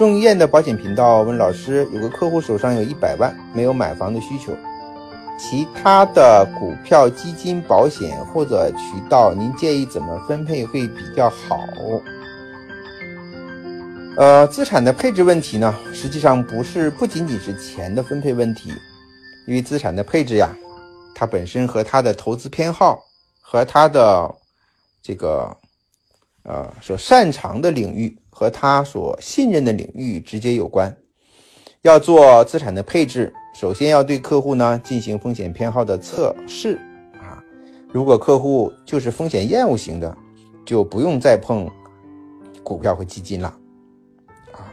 众议院的保险频道问老师：有个客户手上有一百万，没有买房的需求，其他的股票、基金、保险或者渠道，您建议怎么分配会比较好？呃，资产的配置问题呢，实际上不是不仅仅是钱的分配问题，因为资产的配置呀，它本身和他的投资偏好和他的这个呃所擅长的领域。和他所信任的领域直接有关。要做资产的配置，首先要对客户呢进行风险偏好的测试啊。如果客户就是风险厌恶型的，就不用再碰股票和基金了啊。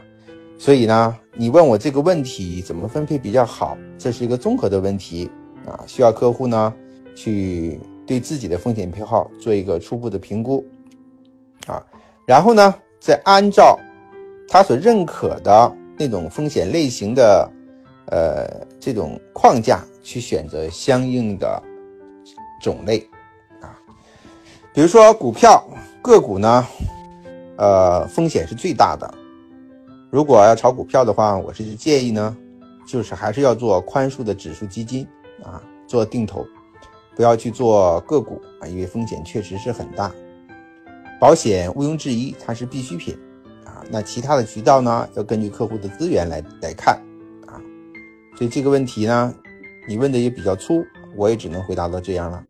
所以呢，你问我这个问题怎么分配比较好，这是一个综合的问题啊，需要客户呢去对自己的风险偏好做一个初步的评估啊，然后呢。再按照他所认可的那种风险类型的，呃，这种框架去选择相应的种类啊，比如说股票个股呢，呃，风险是最大的。如果要炒股票的话，我是建议呢，就是还是要做宽恕的指数基金啊，做定投，不要去做个股啊，因为风险确实是很大。保险毋庸置疑，它是必需品啊。那其他的渠道呢，要根据客户的资源来来看啊。所以这个问题呢，你问的也比较粗，我也只能回答到这样了。